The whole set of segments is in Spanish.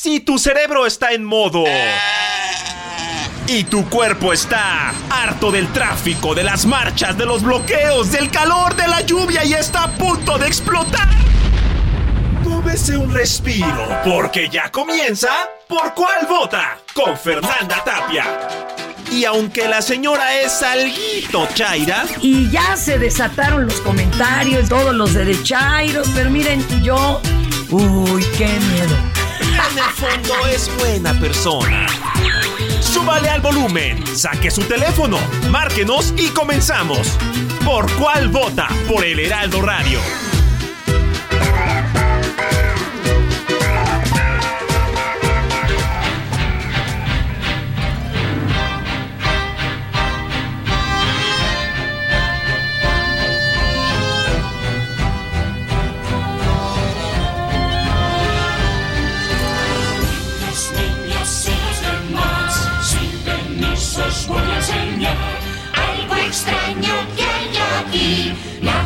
Si tu cerebro está en modo. Y tu cuerpo está harto del tráfico, de las marchas, de los bloqueos, del calor, de la lluvia y está a punto de explotar. Tómese un respiro, porque ya comienza ¿Por cuál vota? Con Fernanda Tapia. Y aunque la señora es alguito chaira. Y ya se desataron los comentarios, todos los derechairos, pero miren, yo. Uy, qué miedo. En el fondo es buena persona. Súbale al volumen, saque su teléfono, márquenos y comenzamos. ¿Por cuál vota? Por el Heraldo Radio. lá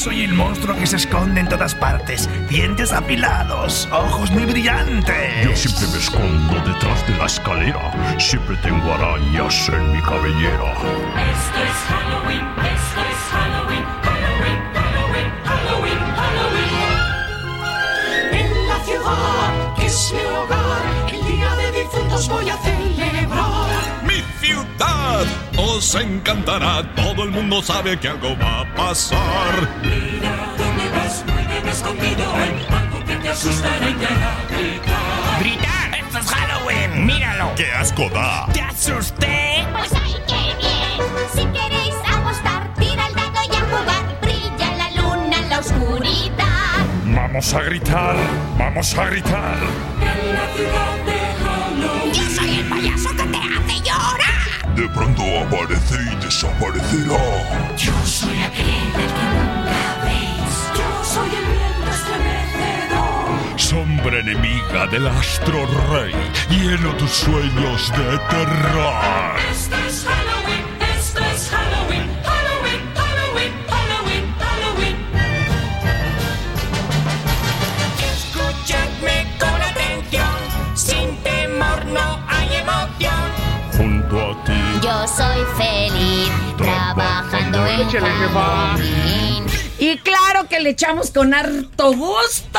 soy el monstruo que se esconde en todas partes. Dientes apilados, ojos muy brillantes. Yo siempre me escondo detrás de la escalera. Siempre tengo arañas en mi cabellera. Esto es Halloween, esto es Halloween, Halloween, Halloween, Halloween, Halloween. En la ciudad que es mi hogar, el día de difuntos voy a celebrar. Mi ciudad os encantará, todo el mundo sabe que algo va a pasar. Mira dónde vas, muy bien escondido, hay algo que te asustará y te hará gritar. ¡Gritar! ¡Esto es Halloween! ¡Míralo! ¡Qué asco da! ¡Te asusté! Pues ay, qué bien. Si queréis apostar, tira el dado y a jugar. Brilla la luna en la oscuridad. Vamos a gritar, vamos a gritar. En la ciudad de Halloween. Yo soy el payaso que te. De pronto aparece y desaparecerá. Yo soy aquel del que nunca veis. Yo soy el viento estremecedor. Sombra enemiga del astro rey, lleno tus sueños de terror. Yo soy feliz trabajando en Halloween. Y claro que le echamos con harto gusto.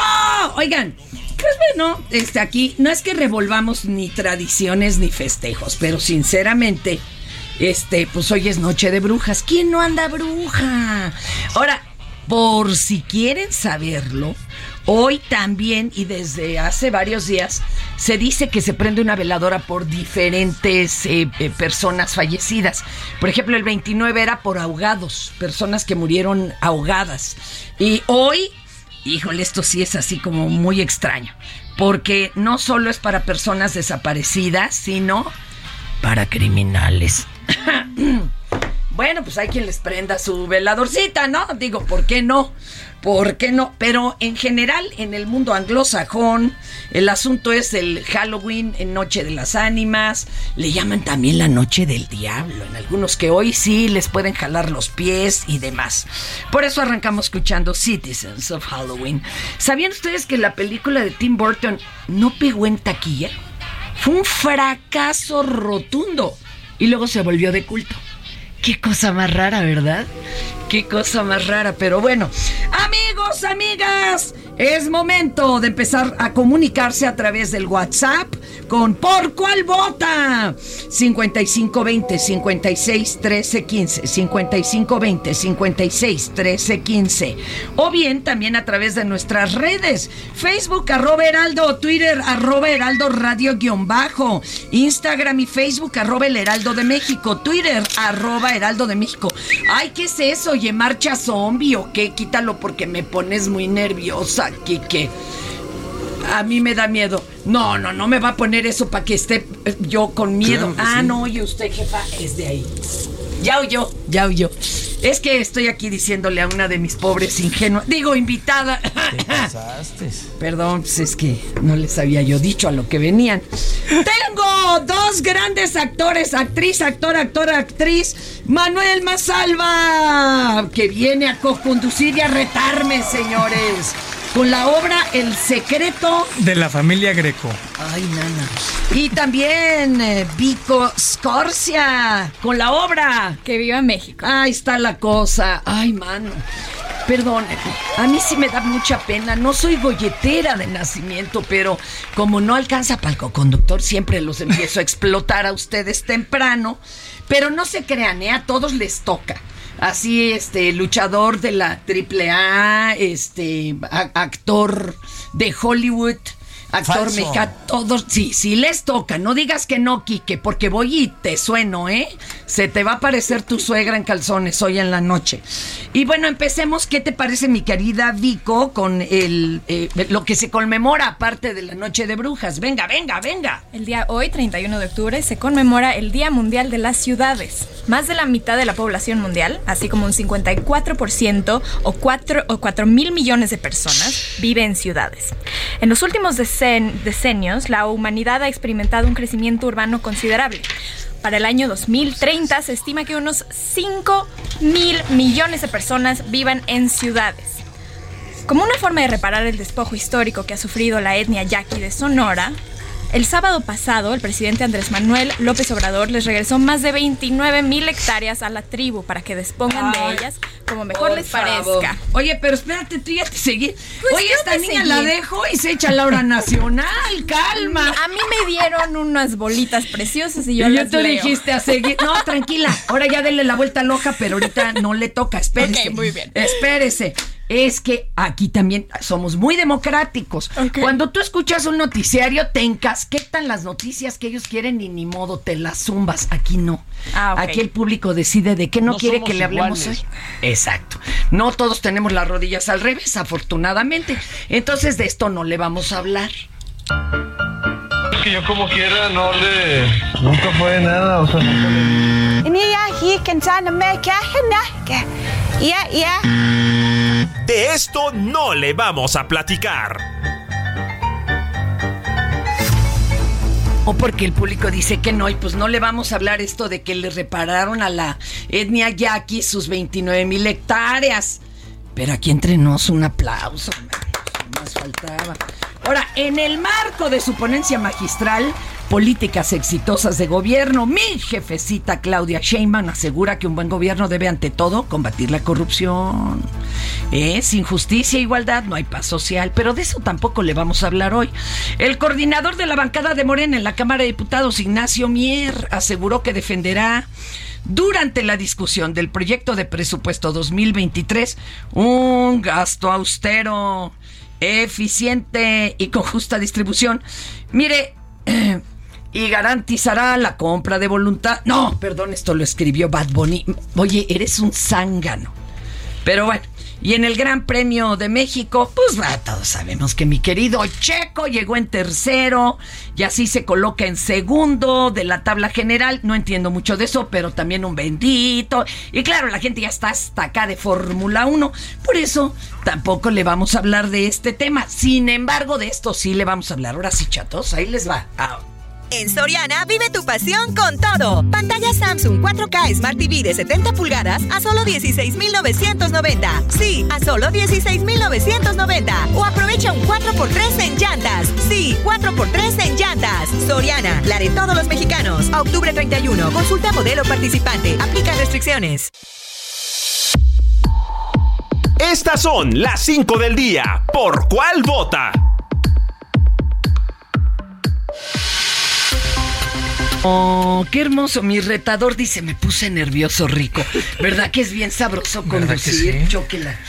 Oigan, pues bueno, este aquí no es que revolvamos ni tradiciones ni festejos, pero sinceramente, este, pues hoy es noche de brujas. ¿Quién no anda bruja? Ahora, por si quieren saberlo, hoy también y desde hace varios días se dice que se prende una veladora por diferentes eh, eh, personas fallecidas. Por ejemplo, el 29 era por ahogados, personas que murieron ahogadas. Y hoy, híjole, esto sí es así como muy extraño, porque no solo es para personas desaparecidas, sino para criminales. Bueno, pues hay quien les prenda su veladorcita, ¿no? Digo, ¿por qué no? ¿Por qué no? Pero en general, en el mundo anglosajón, el asunto es el Halloween en Noche de las Ánimas. Le llaman también la Noche del Diablo. En algunos que hoy sí les pueden jalar los pies y demás. Por eso arrancamos escuchando Citizens of Halloween. ¿Sabían ustedes que la película de Tim Burton no pegó en taquilla? Fue un fracaso rotundo. Y luego se volvió de culto. Qué cosa más rara, ¿verdad? Qué cosa más rara, pero bueno. Amigos, amigas, es momento de empezar a comunicarse a través del WhatsApp con ¿Por cuál vota? 5520 56 13 15 5520 56 13 15 o bien también a través de nuestras redes Facebook arroba heraldo Twitter arroba heraldo radio guion bajo Instagram y Facebook arroba el heraldo de México Twitter arroba heraldo de México ay ¿qué es eso? Oye marcha zombie o qué? quítalo porque me pones muy nerviosa Kike a mí me da miedo. No, no, no me va a poner eso para que esté eh, yo con miedo. ah, no, oye usted, jefa, es de ahí. Ya oyó, ya oyó. Es que estoy aquí diciéndole a una de mis pobres ingenuas, digo, invitada. Perdón, pues es que no les había yo dicho a lo que venían. Tengo dos grandes actores, actriz, actor, actor, actriz. Manuel Masalva, que viene a co-conducir y a retarme, señores con la obra El secreto de la familia Greco. Ay, nana. Y también eh, Vico Scorsia con la obra Que viva México. Ahí está la cosa. Ay, mano. Perdón, a mí sí me da mucha pena. No soy golletera de nacimiento, pero como no alcanza palco conductor, siempre los empiezo a explotar a ustedes temprano. Pero no se crean, ¿eh? a todos les toca así este luchador de la AAA, este actor de Hollywood, actor mexicano, todos, sí, sí les toca, no digas que no, Quique, porque voy y te sueno, ¿eh? Se te va a aparecer tu suegra en calzones hoy en la noche. Y bueno, empecemos, ¿qué te parece mi querida Vico con el eh, lo que se conmemora aparte de la Noche de Brujas? Venga, venga, venga. El día hoy, 31 de octubre, se conmemora el Día Mundial de las Ciudades. Más de la mitad de la población mundial, así como un 54% o 4, o 4 mil millones de personas, vive en ciudades. En los últimos decen- decenios, la humanidad ha experimentado un crecimiento urbano considerable. Para el año 2030 se estima que unos 5 mil millones de personas vivan en ciudades. Como una forma de reparar el despojo histórico que ha sufrido la etnia yaqui de Sonora, el sábado pasado el presidente Andrés Manuel López Obrador les regresó más de 29 mil hectáreas a la tribu para que dispongan Ay, de ellas como mejor les favor. parezca. Oye, pero espérate, tú ya te seguí. Pues Oye, esta niña seguí. la dejo y se echa la hora nacional. Calma. A mí me dieron unas bolitas preciosas y yo Y las tú leo. dijiste a seguir. No, tranquila. Ahora ya dele la vuelta loca, pero ahorita no le toca. Espérese. Ok, muy bien. Espérese. Es que aquí también somos muy democráticos. Cuando tú escuchas un noticiario, te encasquetan las noticias que ellos quieren y ni modo te las zumbas. Aquí no. Ah. Aquí el público decide de qué no, No quiere que le hablemos iguales. hoy. Exacto. No todos tenemos las rodillas al revés, afortunadamente. Entonces de esto no le vamos a hablar. Es que yo como quiera no le... Nunca fue nada, o sea, nunca le... De esto no le vamos a platicar. O porque el público dice que no, y pues no le vamos a hablar esto de que le repararon a la etnia yaqui sus 29 mil hectáreas. Pero aquí entre nos un aplauso, más faltaba. Ahora, en el marco de su ponencia magistral, Políticas exitosas de gobierno, mi jefecita Claudia Sheinbaum asegura que un buen gobierno debe ante todo combatir la corrupción. ¿Eh? Sin justicia e igualdad no hay paz social, pero de eso tampoco le vamos a hablar hoy. El coordinador de la bancada de Morena en la Cámara de Diputados, Ignacio Mier, aseguró que defenderá durante la discusión del proyecto de presupuesto 2023 un gasto austero, eficiente y con justa distribución. Mire, y garantizará la compra de voluntad. No, perdón, esto lo escribió Bad Bunny. Oye, eres un zángano. Pero bueno, y en el Gran Premio de México, pues todos sabemos que mi querido Checo llegó en tercero y así se coloca en segundo de la tabla general. No entiendo mucho de eso, pero también un bendito. Y claro, la gente ya está hasta acá de Fórmula 1. Por eso tampoco le vamos a hablar de este tema. Sin embargo, de esto sí le vamos a hablar. Ahora sí, chatos, ahí les va. Ah, En Soriana vive tu pasión con todo. Pantalla Samsung 4K Smart TV de 70 pulgadas a solo 16,990. Sí, a solo 16,990. O aprovecha un 4x3 en llantas. Sí, 4x3 en llantas. Soriana, la de todos los mexicanos. A octubre 31. Consulta modelo participante. Aplica restricciones. Estas son las 5 del día. ¿Por cuál vota? Oh, qué hermoso. Mi retador dice, me puse nervioso, rico. ¿Verdad que es bien sabroso ¿Verdad que conducir? sí? Chóquela.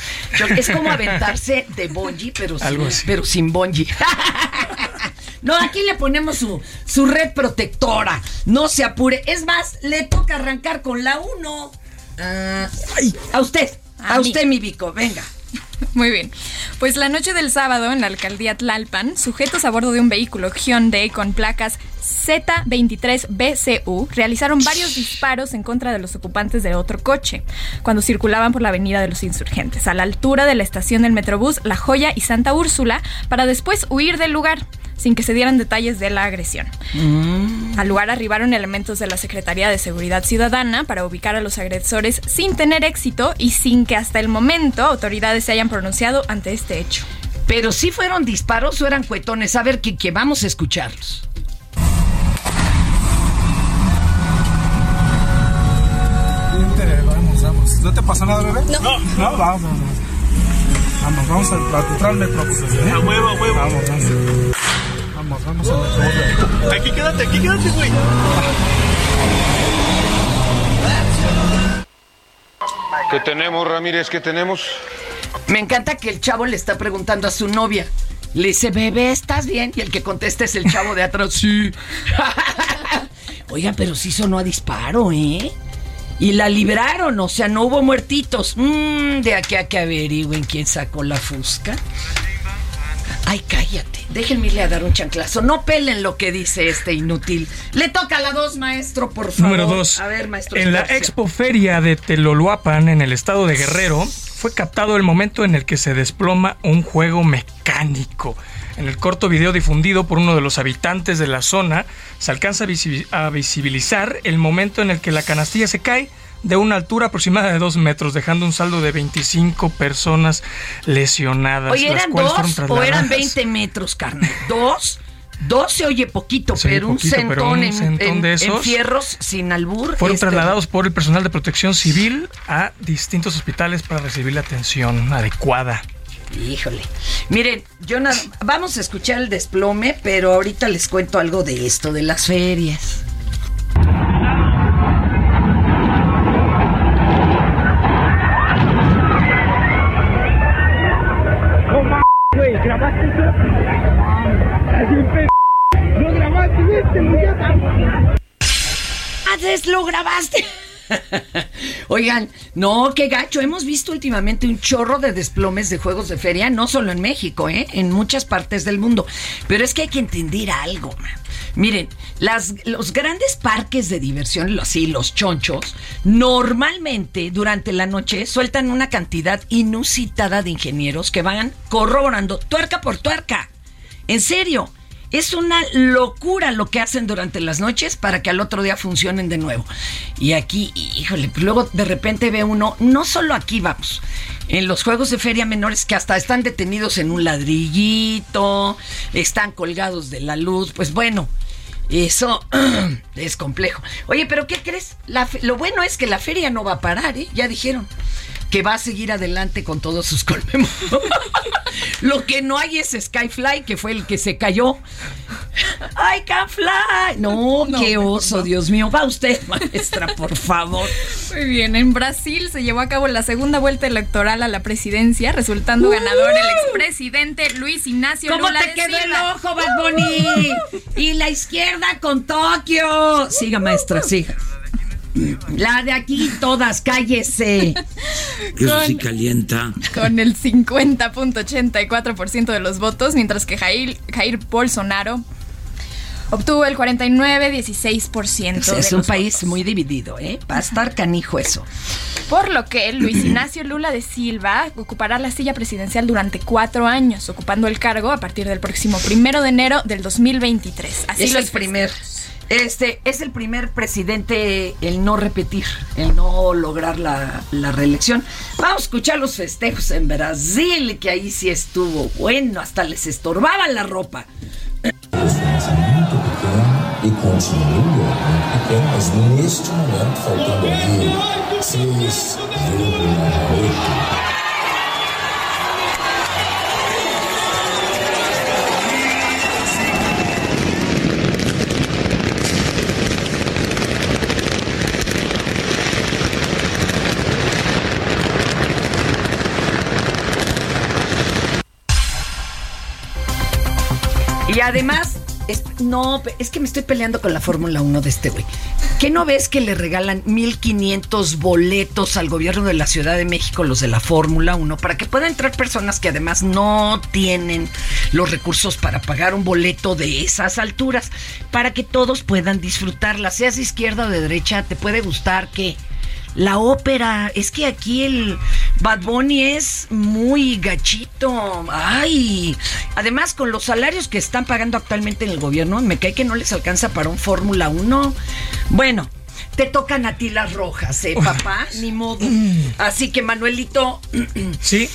Es como aventarse de bungee, pero Algo sin, así. pero sin bungee. No, aquí le ponemos su, su red protectora. No se apure. Es más, le toca arrancar con la 1. a usted. A, A usted, mi Vico. Venga. Muy bien. Pues la noche del sábado en la alcaldía Tlalpan, sujetos a bordo de un vehículo Hyundai con placas Z23BCU realizaron varios disparos en contra de los ocupantes de otro coche cuando circulaban por la avenida de los insurgentes, a la altura de la estación del Metrobús La Joya y Santa Úrsula, para después huir del lugar sin que se dieran detalles de la agresión. Al lugar arribaron elementos de la Secretaría de Seguridad Ciudadana para ubicar a los agresores sin tener éxito y sin que hasta el momento autoridades se hayan pronunciado ante este hecho. Pero si fueron disparos o eran cuetones. A ver, que, que vamos a escucharlos. Vamos, vamos. ¿No te pasa nada, bebé? No. No, vamos, vamos. Vamos, vamos a, a entrar al metro. pues, ¿eh? A huevo, a huevo. Vamos, vamos. Vamos, vamos al metro. Aquí quédate, aquí quédate, güey. ¿Qué tenemos, Ramírez? ¿Qué tenemos? Me encanta que el chavo le está preguntando a su novia. Le dice, bebé, ¿estás bien? Y el que contesta es el chavo de atrás. Sí. Oiga, pero sí sonó a disparo, ¿eh? Y la libraron, o sea, no hubo muertitos. Mm, de aquí a que averigüen quién sacó la fusca. Ay, cállate. Déjenme irle a dar un chanclazo. No pelen lo que dice este inútil. Le toca a la dos, maestro, por favor. Número dos. A ver, maestro. En la Esparcia. Expo Feria de Teloluapan, en el estado de Guerrero, fue captado el momento en el que se desploma un juego mecánico. En el corto video difundido por uno de los habitantes de la zona, se alcanza a visibilizar el momento en el que la canastilla se cae de una altura aproximada de dos metros, dejando un saldo de 25 personas lesionadas. Oye, ¿eran cuales fueron dos o eran trasladadas- 20 metros, carnal? ¿Dos? Dos se oye poquito, Se oye pero un poquito, centón, pero un en, centón en- de en esos fierros sin albur. Fueron este, trasladados por el personal de protección civil a distintos hospitales para recibir la atención adecuada. Híjole. Miren, yo nada, vamos a escuchar el desplome, pero ahorita les cuento algo de esto, de las ferias. ¡Haces, lo grabaste! Oigan, no, qué gacho. Hemos visto últimamente un chorro de desplomes de juegos de feria, no solo en México, ¿eh? en muchas partes del mundo. Pero es que hay que entender algo, man. Miren, las, los grandes parques de diversión, los, sí, los chonchos, normalmente durante la noche sueltan una cantidad inusitada de ingenieros que van corroborando tuerca por tuerca. En serio. Es una locura lo que hacen durante las noches para que al otro día funcionen de nuevo. Y aquí, híjole, pues luego de repente ve uno, no solo aquí vamos, en los juegos de feria menores que hasta están detenidos en un ladrillito, están colgados de la luz, pues bueno. Eso es complejo. Oye, pero ¿qué crees? Lo bueno es que la feria no va a parar, ¿eh? Ya dijeron que va a seguir adelante con todos sus conmemoraciones. Lo que no hay es Skyfly, que fue el que se cayó. ¡I can fly! No, No, qué oso, no. Dios mío. Va usted, maestra, por favor. Muy bien, en Brasil se llevó a cabo la segunda vuelta electoral a la presidencia, resultando ganador el expresidente Luis Ignacio ¿Cómo Lula te quedó el ojo, Bad Bunny? Y la izquierda con Tokio. Siga, maestra, siga. La de aquí, todas, cállese. Eso sí calienta. Con el 50.84% de los votos, mientras que Jair, Jair Bolsonaro obtuvo el 49.16%. Es, de es un los país muy dividido, ¿eh? Va a estar canijo eso. Por lo que Luis Ignacio Lula de Silva ocupará la silla presidencial durante cuatro años, ocupando el cargo a partir del próximo primero de enero del 2023. Así es lo el primer. Este es el primer presidente el no repetir, el no lograr la, reelección. Vamos a escuchar los festejos en Brasil, que ahí sí estuvo bueno, hasta les estorbaba la ropa. e continua mas neste momento, faltando ali 6,8 además, es- no, es que me estoy peleando con la Fórmula 1 de este güey. ¿Qué no ves que le regalan 1500 boletos al gobierno de la Ciudad de México, los de la Fórmula 1, para que puedan entrar personas que además no tienen los recursos para pagar un boleto de esas alturas, para que todos puedan disfrutarla, seas de izquierda o de derecha, te puede gustar que la ópera, es que aquí el Bad Bunny es muy gachito. Ay, además con los salarios que están pagando actualmente en el gobierno, me cae que no les alcanza para un Fórmula 1. Bueno, te tocan a ti las rojas, ¿eh, papá? Ni modo. Así que, Manuelito, Sí.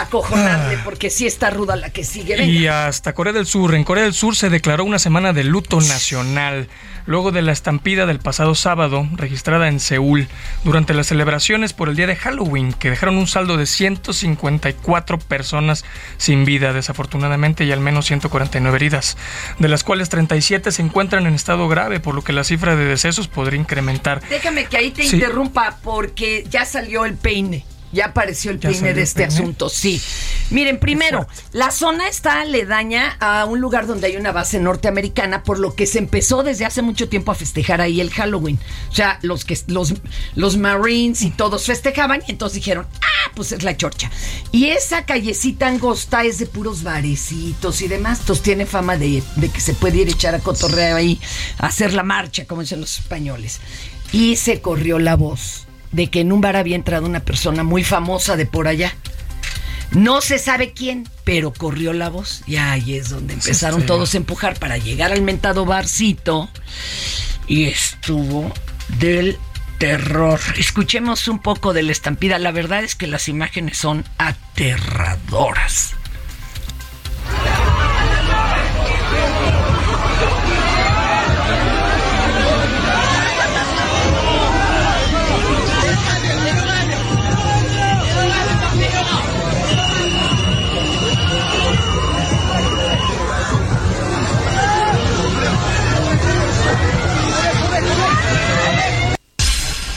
Acojonarle, porque sí está ruda la que sigue. Venga. Y hasta Corea del Sur. En Corea del Sur se declaró una semana de luto nacional luego de la estampida del pasado sábado registrada en Seúl durante las celebraciones por el día de Halloween que dejaron un saldo de 154 personas sin vida desafortunadamente y al menos 149 heridas, de las cuales 37 se encuentran en estado grave por lo que la cifra de decesos podría incrementar. Déjame que ahí te Sí. interrumpa porque ya salió el peine. Ya apareció el ¿Ya peine de este peine? asunto, sí. Miren, primero, la zona está aledaña a un lugar donde hay una base norteamericana, por lo que se empezó desde hace mucho tiempo a festejar ahí el Halloween. O sea, los que los, los Marines y todos festejaban, y entonces dijeron, ah, pues es la chorcha. Y esa callecita angosta es de puros barecitos y demás. Entonces tiene fama de, de que se puede ir a echar a cotorreo ahí, a hacer la marcha, como dicen los españoles. Y se corrió la voz de que en un bar había entrado una persona muy famosa de por allá. No se sabe quién, pero corrió la voz y ahí es donde empezaron todos a empujar para llegar al mentado barcito y estuvo del terror. Escuchemos un poco de la estampida. La verdad es que las imágenes son aterradoras.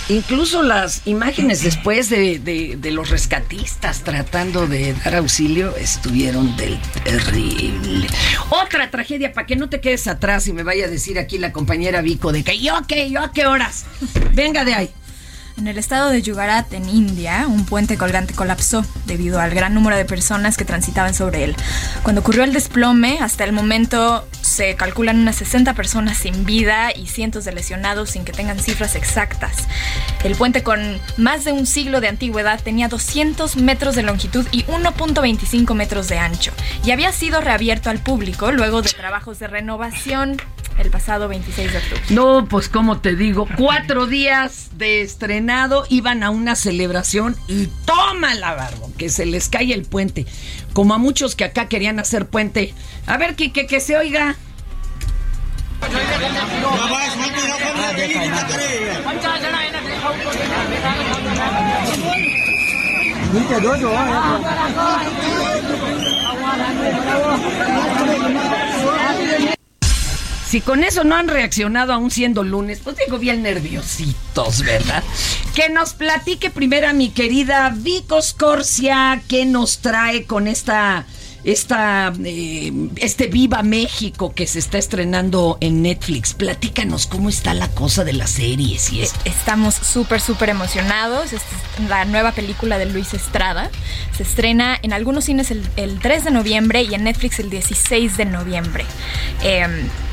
Incluso las imágenes después de, de- los rescatistas tratando de dar auxilio estuvieron del terrible. Otra tragedia, para que no te quedes atrás y me vaya a decir aquí la compañera Vico de que yo qué, yo a qué horas. Venga de ahí. En el estado de Gujarat, en India, un puente colgante colapsó debido al gran número de personas que transitaban sobre él. Cuando ocurrió el desplome, hasta el momento se calculan unas 60 personas sin vida y cientos de lesionados sin que tengan cifras exactas. El puente con más de un siglo de antigüedad tenía 200 metros de longitud y 1.25 metros de ancho y había sido reabierto al público luego de trabajos de renovación el pasado 26 de octubre. No, pues como te digo, cuatro días de iban a una celebración y toma la barbo, que se les cae el puente. Como a muchos que acá querían hacer puente. A ver, que, que, que se oiga. Si con eso no han reaccionado aún siendo lunes, pues digo bien nerviositos, ¿verdad? Que nos platique primero a mi querida Vico Scorsia, que nos trae con esta, esta, eh, este Viva México que se está estrenando en Netflix. Platícanos cómo está la cosa de las series y. Estamos súper, súper emocionados. Esta es la nueva película de Luis Estrada. Se estrena en algunos cines el, el 3 de noviembre y en Netflix el 16 de noviembre. Eh,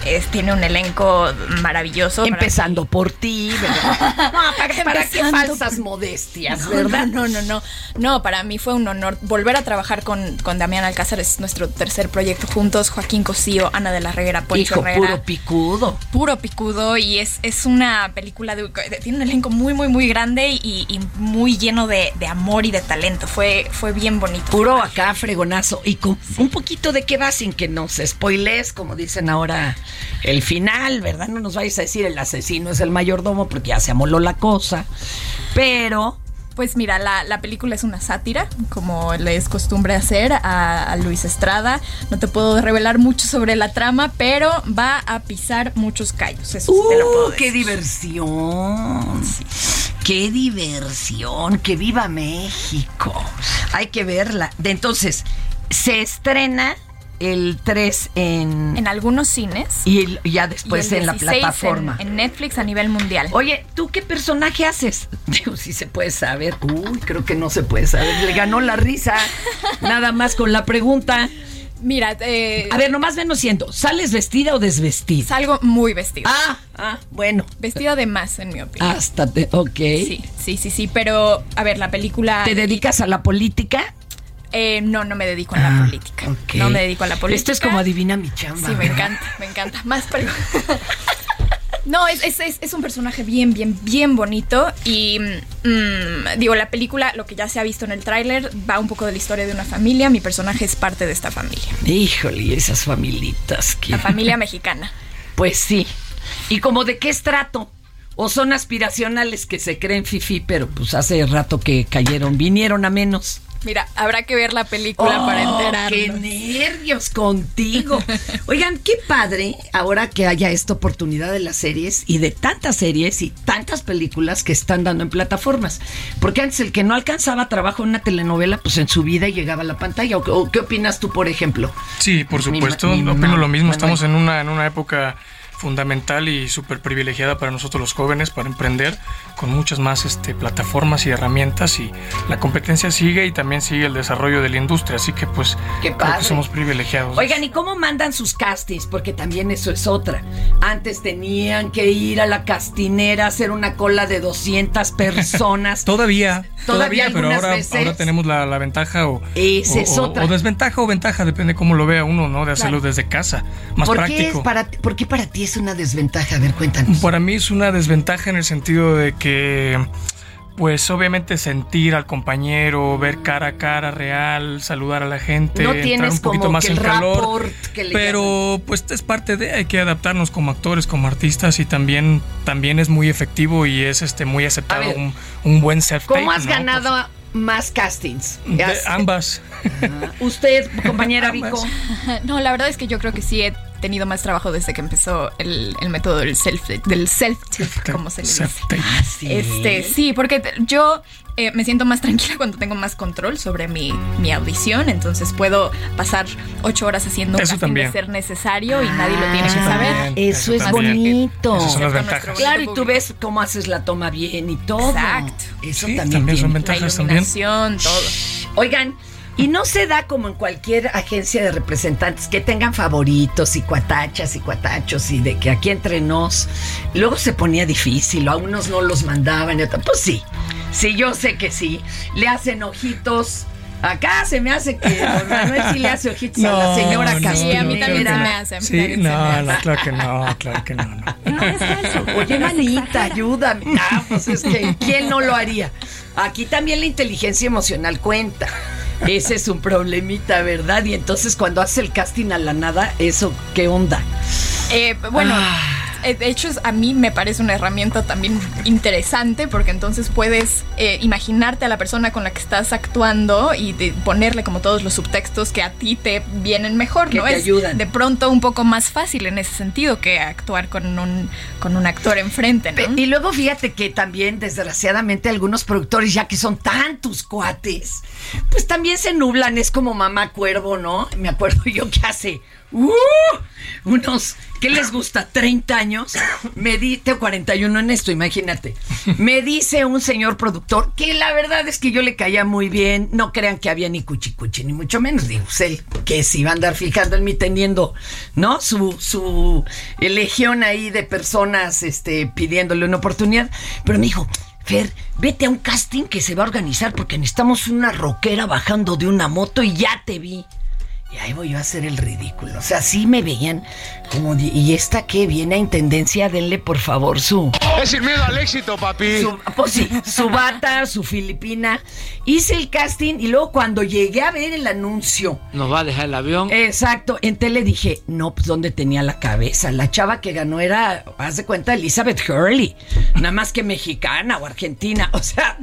es- tiene un elenco maravilloso. Empezando por ti, ¿verdad? No, ¿para, para qué falsas modestias, verdad? No, no, no, no. para mí fue un honor volver a trabajar con, con Damián Alcázar. Es nuestro tercer proyecto juntos. Joaquín Cosío, Ana de la Reguera, Poncho Hijo, Herrera. puro picudo. Puro picudo y es, es una película de, de- tiene un elenco muy muy muy grande y, y muy lleno de, de amor y de talento. Fue, fue bien bonito. Puro acá, fregonazo. Y con un poquito de qué va sin que nos spoilees, como dicen ahora, el final, ¿verdad? No nos vayas a decir el asesino es el mayordomo porque ya se amoló la cosa. Pero. Pues mira, la, la película es una sátira, como le es costumbre hacer a, a Luis Estrada. No te puedo revelar mucho sobre la trama, pero va a pisar muchos callos. Eso sí te lo puedo ¡Uh, qué diversión! ¡Qué diversión! ¡Que viva México! Hay que verla. De entonces, se estrena el 3 en... En algunos cines. Y ya después y el en la 16 plataforma. En, en Netflix a nivel mundial. Oye, ¿tú qué personaje haces? Digo, si se puede saber. Uy, creo que no se puede saber. Le ganó la risa. Nada más con la pregunta. Mira, eh, A ver, nomás menos siento. ¿Sales vestida o desvestida? salgo muy vestida. Ah, ah, bueno. Vestida de más, en mi opinión. Hasta te, ok. Sí, sí, sí, sí, pero a ver, la película... ¿Te dedicas a la política? Eh, no, no me dedico a la Ah, política. No me dedico a la política. Esto es como adivina mi chamba. Sí, me encanta, me encanta. Más pero No, es, es, es, es un personaje bien, bien, bien bonito. Y mm, digo, la película, lo que ya se ha visto en el tráiler, va un poco de la historia de una familia. Mi personaje es parte de esta familia. Híjole, esas familitas que... La familia mexicana. Pues sí. ¿Y como de qué estrato? ¿O son aspiracionales que se creen fifi, pero pues hace rato que cayeron, vinieron a menos? Mira, habrá que ver la película para Oh, enterarnos. ¡Qué nervios contigo! Oigan, qué padre ahora que haya esta oportunidad de las series y de tantas series y tantas películas que están dando en plataformas. Porque antes el que no alcanzaba trabajo en una telenovela, pues en su vida llegaba a la pantalla. ¿O, qué opinas tú, por ejemplo? Sí, por supuesto, mi opino lo mismo. Manuel. Estamos en una, en una época fundamental y súper privilegiada para nosotros los jóvenes para emprender con muchas más este, plataformas y herramientas y la competencia sigue y también sigue el desarrollo de la industria, así que pues Qué creo que somos privilegiados. Oigan, ¿y cómo mandan sus castings? Porque también eso es otra. Antes tenían que ir a la castinera, hacer una cola de 200 personas. Todavía, Todavía todavía, pero ahora, ahora tenemos la, la ventaja o, Esa o- es o- otra. o desventaja o ventaja, depende cómo lo vea uno, ¿no? De hacerlo Claro. desde casa, más ¿Por qué, práctico. es para, ¿Por qué para ti es una desventaja? A ver, cuéntanos. Para mí es una desventaja en el sentido de que, pues obviamente sentir al compañero, ver cara a cara real, saludar a la gente, No entrar tienes un poquito más que en el calor. rapport que le Pero pues es parte de, hay que adaptarnos como actores, como artistas y también, también es muy efectivo y es este muy aceptado ver, un, un buen self ¿Cómo has ganado más castings? Has- ambas. Usted, compañera Vico. No, la verdad es que yo creo que sí he tenido más trabajo desde que empezó el, el método del self del self como se le dice. Ah, sí. Este, sí, porque yo eh, me siento más tranquila cuando tengo más control sobre mi, mi audición, entonces puedo pasar ocho horas haciendo un Eso casting también. de ser necesario y nadie lo tiene que Ah, saber. Eso, es también. bonito. Son las ventajas. nuestro Claro, y tú ves cómo haces la toma bien y todo. Exacto. Eso Sí, también, también son tiene- La ventajas también. iluminación, todo. Oigan, y no se da como en cualquier agencia de representantes que tengan favoritos y cuatachas y cuatachos y de que aquí entre nos. Luego se ponía difícil, o a unos no los mandaban. y otros- Pues sí, sí, yo sé que sí. Le hacen ojitos. Acá se me hace que don Manuel sí le hace ojitos a la No, señora no. Sí, a mí también se me hace. Sí, no, hace. no, claro que no, claro que no, no. Oye, manita, ayúdame. Ah, pues es que, ¿quién no lo haría? Aquí también la inteligencia emocional cuenta. Ese es un problemita, ¿verdad? Y entonces cuando hace el casting a la nada, ¿eso qué onda? Eh, bueno, Ah. Eh, de hecho a mí me parece una herramienta también interesante porque entonces puedes eh, imaginarte a la persona con la que estás actuando y de ponerle como todos los subtextos que a ti te vienen mejor, Que ¿no? te es ayudan. de pronto un poco más fácil en ese sentido que actuar con un, con un actor enfrente, ¿no? Y luego fíjate que también, desgraciadamente, algunos productores, ya que son tantos cuates, pues también se nublan. Es como mamá cuervo, ¿no? Me acuerdo yo que hace ¡uh! unos, ¿qué les gusta? 30 años. Me di, tengo 41 en esto, imagínate. Me dice un señor productor que la verdad es que yo le caía muy bien. No crean que había ni cuchicuchi, ni mucho menos. Digo, pues él, que se iba a andar fijando en mí teniendo, ¿no? Su, su legión ahí de personas este, pidiéndole una oportunidad. Pero me dijo, Fer, vete a un casting que se va a organizar porque necesitamos una rockera bajando de una moto y ya te vi. Y ahí voy yo a hacer el ridículo. O sea, sí me veían como... ¿Y esta qué? Viene a Intendencia, denle por favor su... Es sin miedo al éxito, papi. Su, pues sí, su bata, su filipina. Hice el casting y luego cuando llegué a ver el anuncio... Nos va a dejar el avión. Exacto, en tele dije, no, pues ¿dónde tenía la cabeza? La chava que ganó era, haz de cuenta, Elizabeth Hurley. Nada más que mexicana o argentina. O sea,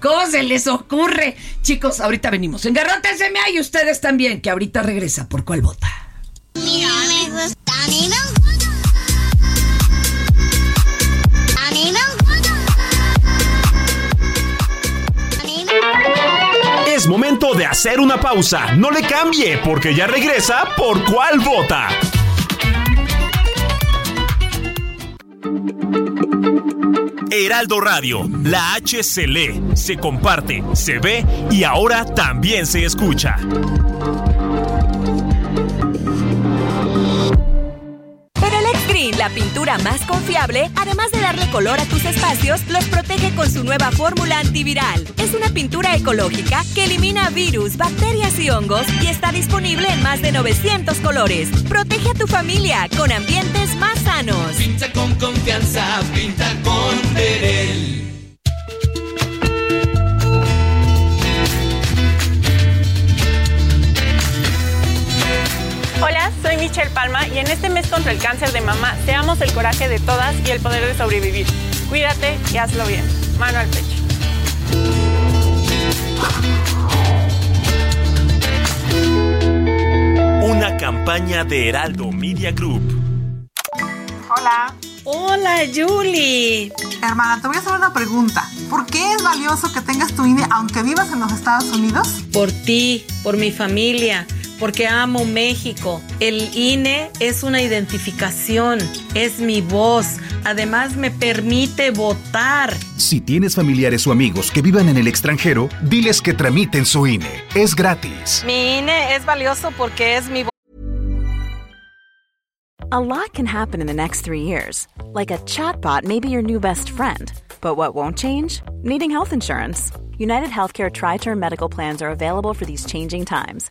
¿cómo se les ocurre? Chicos, ahorita venimos. Engarrótenseme ahí ustedes también, que ahorita regresa. ¿Por cuál vota? Mira, me gusta, a mí me Momento de hacer una pausa. No le cambie porque ya regresa por cuál vota. Heraldo Radio, la H se lee, se comparte, se ve y ahora también se escucha. Pintura más confiable, además de darle color a tus espacios, los protege con su nueva fórmula antiviral. Es una pintura ecológica que elimina virus, bacterias y hongos y está disponible en más de 900 colores. Protege a tu familia con ambientes más sanos. Pinta con confianza, pinta con Verel. Soy Michelle Palma y en este mes contra el cáncer de mama seamos el coraje de todas y el poder de sobrevivir. Cuídate y hazlo bien. Mano al pecho. Una campaña de Heraldo Media Group. Hola. Hola, Julie. Hermana, te voy a hacer una pregunta. ¿Por qué es valioso que tengas tu INE aunque vivas en los Estados Unidos? Por ti, por mi familia, porque amo México. El INE es una identificación, es mi voz. Además me permite votar. Si tienes familiares o amigos que vivan en el extranjero, diles que tramiten su INE. Es gratis. Mi INE es valioso porque es mi voz. A lot can happen in the next three years. Like a chatbot may be your new best friend. But what won't change? Needing health insurance. United Healthcare Tri Term Medical Plans are available for these changing times.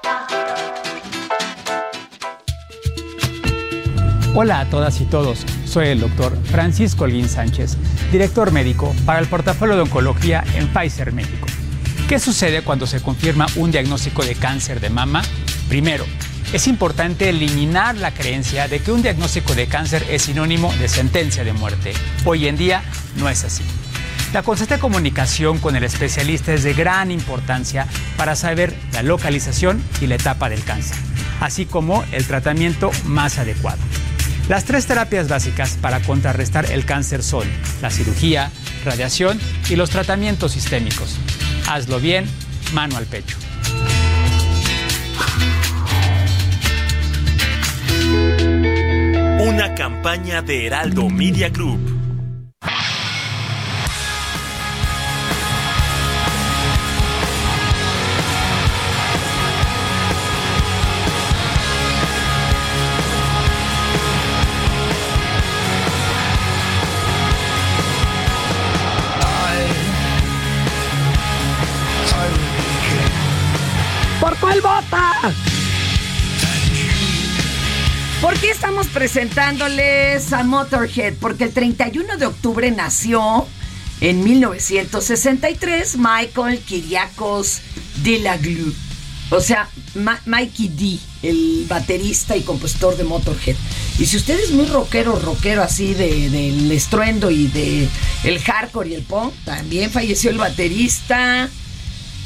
Hola a todas y todos, soy el doctor Francisco Olguín Sánchez, director médico para el portafolio de oncología en Pfizer México. ¿Qué sucede cuando se confirma un diagnóstico de cáncer de mama? Primero, es importante eliminar la creencia de que un diagnóstico de cáncer es sinónimo de sentencia de muerte. Hoy en día no es así. La constante comunicación con el especialista es de gran importancia para saber la localización y la etapa del cáncer, así como el tratamiento más adecuado. Las tres terapias básicas para contrarrestar el cáncer son la cirugía, radiación y los tratamientos sistémicos. Hazlo bien, mano al pecho. Una campaña de Heraldo Media Group. ¿Por cuál vota? ¿Por qué estamos presentándoles a Motorhead? Porque el 31 de octubre nació en 1963 Michael Kiriakos Delaglu. O sea, Mikey D, el baterista y compositor de Motorhead. Y si usted es muy rockero, rockero así de- del estruendo y de el hardcore y el punk, también falleció el baterista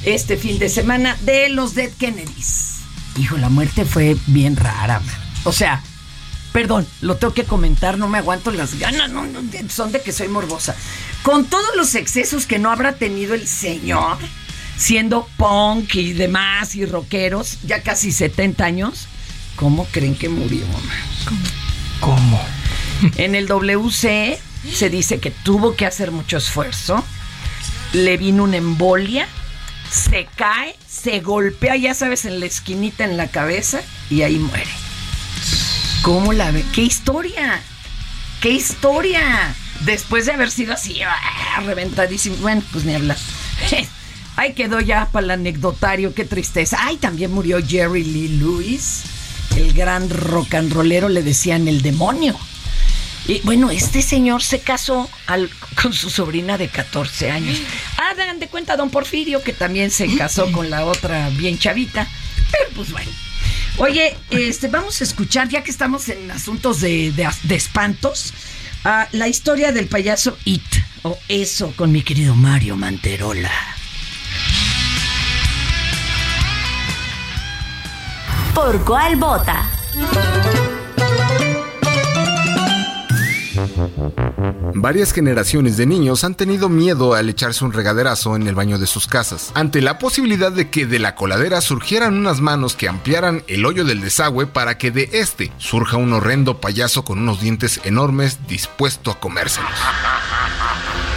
este fin de semana de los Dead Kennedys. Hijo, la muerte fue bien rara, man. O sea, perdón, lo tengo que comentar, no me aguanto las ganas, no, no, son de que soy morbosa. Con todos los excesos que no habrá tenido el señor, siendo punk y demás y rockeros, ya casi 70 años, ¿cómo creen que murió, man? ¿Cómo? En el WC se dice que tuvo que hacer mucho esfuerzo, le vino una embolia, se cae, se golpea, ya sabes, en la esquinita en la cabeza y ahí muere. ¿Cómo la ve? ¿Qué historia? ¿Qué historia? Después de haber sido así, ah, reventadísimo. Bueno, pues ni hablar. Ahí quedó ya para el anecdotario, qué tristeza. Ay, también murió Jerry Lee Lewis, el gran rock and rollero, le decían el demonio. Y bueno, este señor se casó al- con su sobrina de 14 años. Ah, dan de cuenta don Porfirio, que también se casó con la otra bien chavita. Pero pues bueno. Oye, este, vamos a escuchar, ya que estamos en asuntos de, de- de espantos, la historia del payaso It, o eso, con mi querido Mario Manterola. ¿Por cuál vota? Varias generaciones de niños han tenido miedo al echarse un regaderazo en el baño de sus casas, ante la posibilidad de que de la coladera surgieran unas manos que ampliaran el hoyo del desagüe para que de este surja un horrendo payaso con unos dientes enormes dispuesto a comérselos.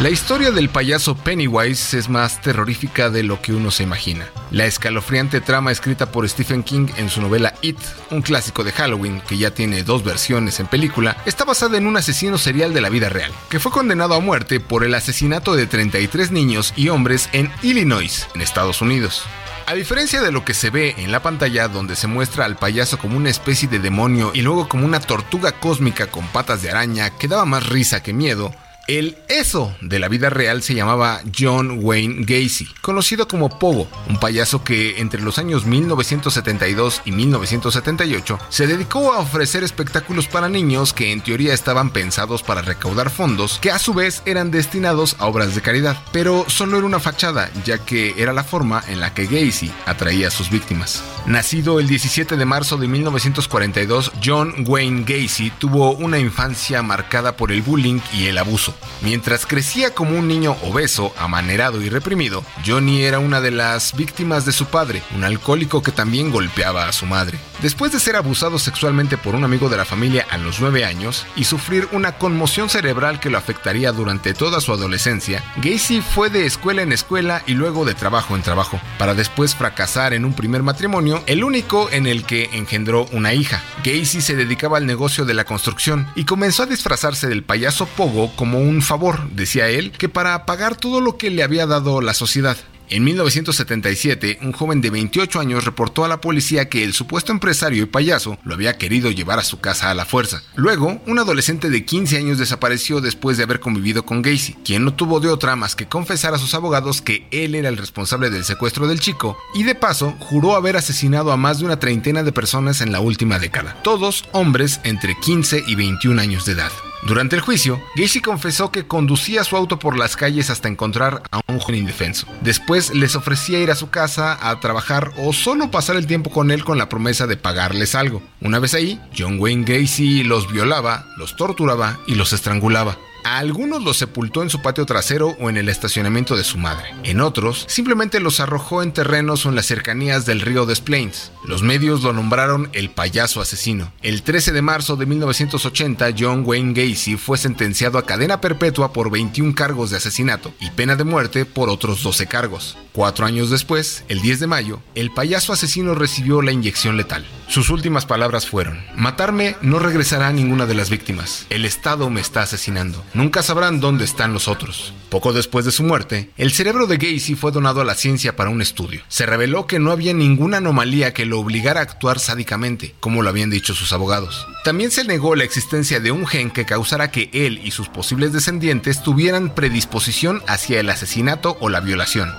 La historia del payaso Pennywise es más terrorífica de lo que uno se imagina. La escalofriante trama escrita por Stephen King en su novela It, un clásico de Halloween que ya tiene dos versiones en película, está basada en un asesino serial de la vida real, que fue condenado a muerte por el asesinato de 33 niños y hombres en Illinois, en Estados Unidos. A diferencia de lo que se ve en la pantalla donde se muestra al payaso como una especie de demonio y luego como una tortuga cósmica con patas de araña que daba más risa que miedo, el eso de la vida real se llamaba John Wayne Gacy, conocido como Pogo, un payaso que entre los años 1972 y 1978 se dedicó a ofrecer espectáculos para niños que en teoría estaban pensados para recaudar fondos que a su vez eran destinados a obras de caridad, pero solo era una fachada, ya que era la forma en la que Gacy atraía a sus víctimas. Nacido el 17 de marzo de 1942, John Wayne Gacy tuvo una infancia marcada por el bullying y el abuso. Mientras crecía como un niño obeso, amanerado y reprimido, Johnny era una de las víctimas de su padre, un alcohólico que también golpeaba a su madre. Después de ser abusado sexualmente por un amigo de la familia a los 9 años y sufrir una conmoción cerebral que lo afectaría durante toda su adolescencia, Gacy fue de escuela en escuela y luego de trabajo en trabajo, para después fracasar en un primer matrimonio, el único en el que engendró una hija. Gacy se dedicaba al negocio de la construcción y comenzó a disfrazarse del payaso Pogo como un favor, decía él, que para pagar todo lo que le había dado la sociedad. En 1977, un joven de 28 años reportó a la policía que el supuesto empresario y payaso lo había querido llevar a su casa a la fuerza. Luego, un adolescente de 15 años desapareció después de haber convivido con Gacy, quien no tuvo de otra más que confesar a sus abogados que él era el responsable del secuestro del chico y de paso juró haber asesinado a más de una treintena de personas en la última década, todos hombres entre 15 y 21 años de edad. Durante el juicio, Gacy confesó que conducía su auto por las calles hasta encontrar a un joven indefenso. Después les ofrecía ir a su casa a trabajar o solo pasar el tiempo con él con la promesa de pagarles algo. Una vez ahí, John Wayne Gacy los violaba, los torturaba y los estrangulaba. A algunos los sepultó en su patio trasero o en el estacionamiento de su madre. En otros, simplemente los arrojó en terrenos o en las cercanías del río Des Plaines. Los medios lo nombraron el payaso asesino. El 13 de marzo de 1980, John Wayne Gacy fue sentenciado a cadena perpetua por 21 cargos de asesinato y pena de muerte por otros 12 cargos. Cuatro años después, el 10 de mayo, el payaso asesino recibió la inyección letal. Sus últimas palabras fueron, matarme no regresará a ninguna de las víctimas. El Estado me está asesinando. Nunca sabrán dónde están los otros. Poco después de su muerte, el cerebro de Gacy fue donado a la ciencia para un estudio. Se reveló que no había ninguna anomalía que lo obligara a actuar sádicamente, como lo habían dicho sus abogados. También se negó la existencia de un gen que causara que él y sus posibles descendientes tuvieran predisposición hacia el asesinato o la violación.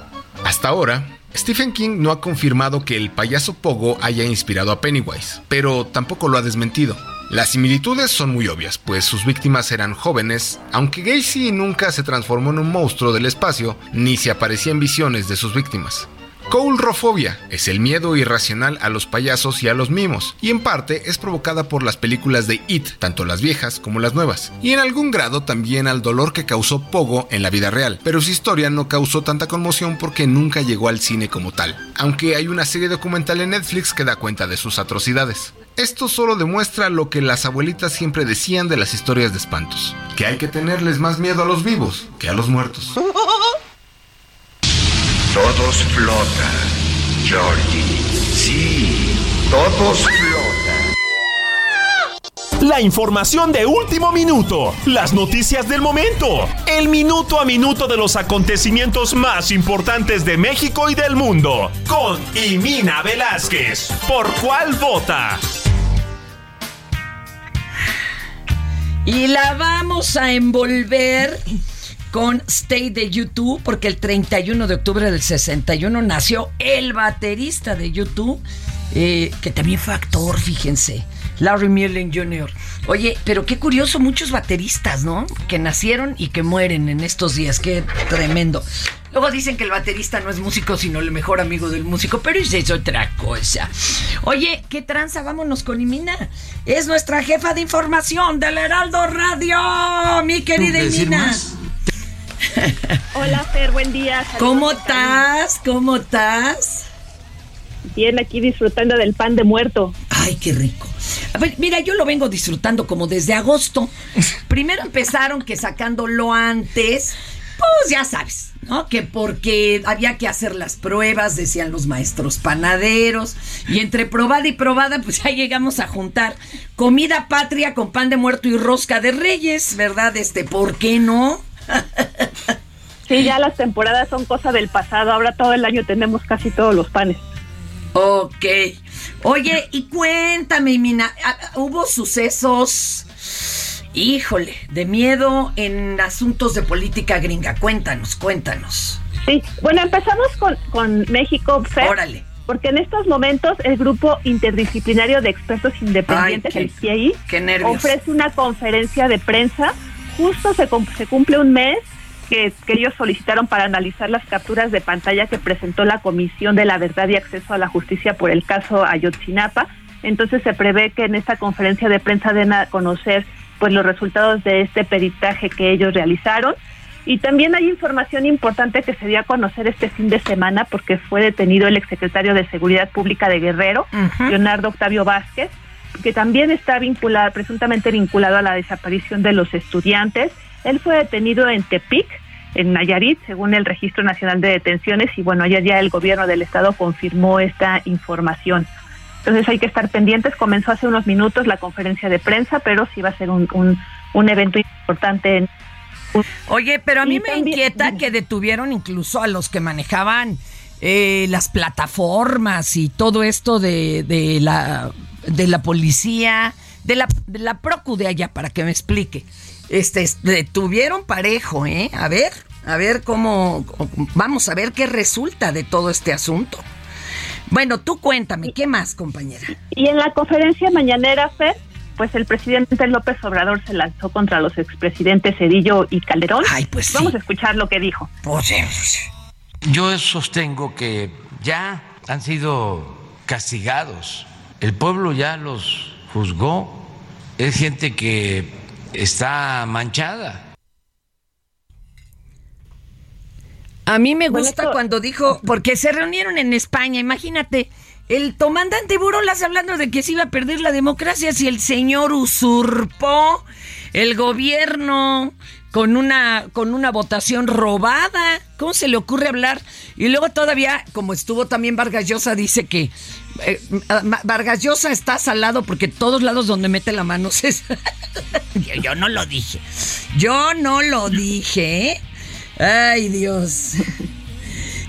Hasta ahora, Stephen King no ha confirmado que el payaso Pogo haya inspirado a Pennywise, pero tampoco lo ha desmentido. Las similitudes son muy obvias, pues sus víctimas eran jóvenes, aunque Gacy nunca se transformó en un monstruo del espacio, ni se aparecía en visiones de sus víctimas. Coulrofobia es el miedo irracional a los payasos y a los mimos, y en parte es provocada por las películas de It, tanto las viejas como las nuevas, y en algún grado también al dolor que causó Pogo en la vida real, pero su historia no causó tanta conmoción porque nunca llegó al cine como tal, aunque hay una serie documental en Netflix que da cuenta de sus atrocidades. Esto solo demuestra lo que las abuelitas siempre decían de las historias de espantos, que hay que tenerles más miedo a los vivos que a los muertos. Todos flotan, Jordi. Sí, todos flotan. La información de último minuto, las noticias del momento, el minuto a minuto de los acontecimientos más importantes de México y del mundo, con Imina Velázquez. ¿Por cuál vota? Y la vamos a envolver con Stay de YouTube, porque el 31 de octubre del 61 nació el baterista de YouTube, eh, que también fue actor, fíjense, Larry Mullen Jr. Oye, pero qué curioso, muchos bateristas, ¿no? Que nacieron y que mueren en estos días, qué tremendo. Luego dicen que el baterista no es músico, sino el mejor amigo del músico, pero eso es otra cosa. Oye, ¿qué tranza? Vámonos con Imina. Es nuestra jefa de información del Heraldo Radio, mi querida Imina. Hola, Fer, buen día. Saludos ¿Cómo estás? ¿Cómo estás? Bien, aquí disfrutando del pan de muerto. Ay, qué rico. A ver, mira, yo lo vengo disfrutando como desde agosto. Primero empezaron que sacándolo antes, pues ya sabes, ¿no? Que porque había que hacer las pruebas, decían los maestros panaderos. Y entre probada y probada, pues ya llegamos a juntar comida patria con pan de muerto y rosca de reyes, ¿verdad? Este, ¿por qué no? Sí, ya las temporadas son cosa del pasado. Ahora todo el año tenemos casi todos los panes. Ok. Oye, y cuéntame, Mina, ¿ah, ¿hubo sucesos, híjole, de miedo en asuntos de política gringa? Cuéntanos, cuéntanos. Sí, bueno, empezamos con, con México, Fer. Órale. Porque en estos momentos el grupo interdisciplinario de expertos independientes, Ay, el qué- qué nervios. ofrece una conferencia de prensa. Justo se, se cumple un mes que, que ellos solicitaron para analizar las capturas de pantalla que presentó la Comisión de la Verdad y Acceso a la Justicia por el caso Ayotzinapa. Entonces se prevé que en esta conferencia de prensa den a conocer pues los resultados de este peritaje que ellos realizaron. Y también hay información importante que se dio a conocer este fin de semana porque fue detenido el exsecretario de Seguridad Pública de Guerrero, Leonardo Octavio Vázquez, que también está vinculado, presuntamente vinculado a la desaparición de los estudiantes. Él fue detenido en Tepic, en Nayarit, según el Registro Nacional de Detenciones, y bueno, ayer ya el gobierno del estado confirmó esta información. Entonces hay que estar pendientes. Comenzó hace unos minutos la conferencia de prensa, pero sí va a ser un, un, un evento importante en Oye, pero a mí Y me también- inquieta que detuvieron incluso a los que manejaban eh, las plataformas y todo esto de, de la de la policía, de la, de la procu de allá, para que me explique. Este, es- detuvieron parejo, ¿eh? A ver, a ver cómo, vamos a ver qué resulta de todo este asunto. Bueno, tú cuéntame, ¿qué más, compañera? Y en la conferencia mañanera, Fer, pues el presidente López Obrador se lanzó contra los expresidentes Cedillo y Calderón. pues Vamos a escuchar lo que dijo. Yo sostengo que ya han sido castigados, el pueblo ya los juzgó, es gente que está manchada. A mí me gusta cuando dijo, porque se reunieron en España, imagínate, el comandante Burolas hablando de que se iba a perder la democracia si el señor usurpó el gobierno con una, con una votación robada. ¿Cómo se le ocurre hablar? Y luego todavía, como estuvo también Vargas Llosa, dice que eh, Vargas Llosa está salado porque todos lados donde mete la mano se... yo, yo no lo dije. Yo no lo dije. ¿eh? Ay, Dios.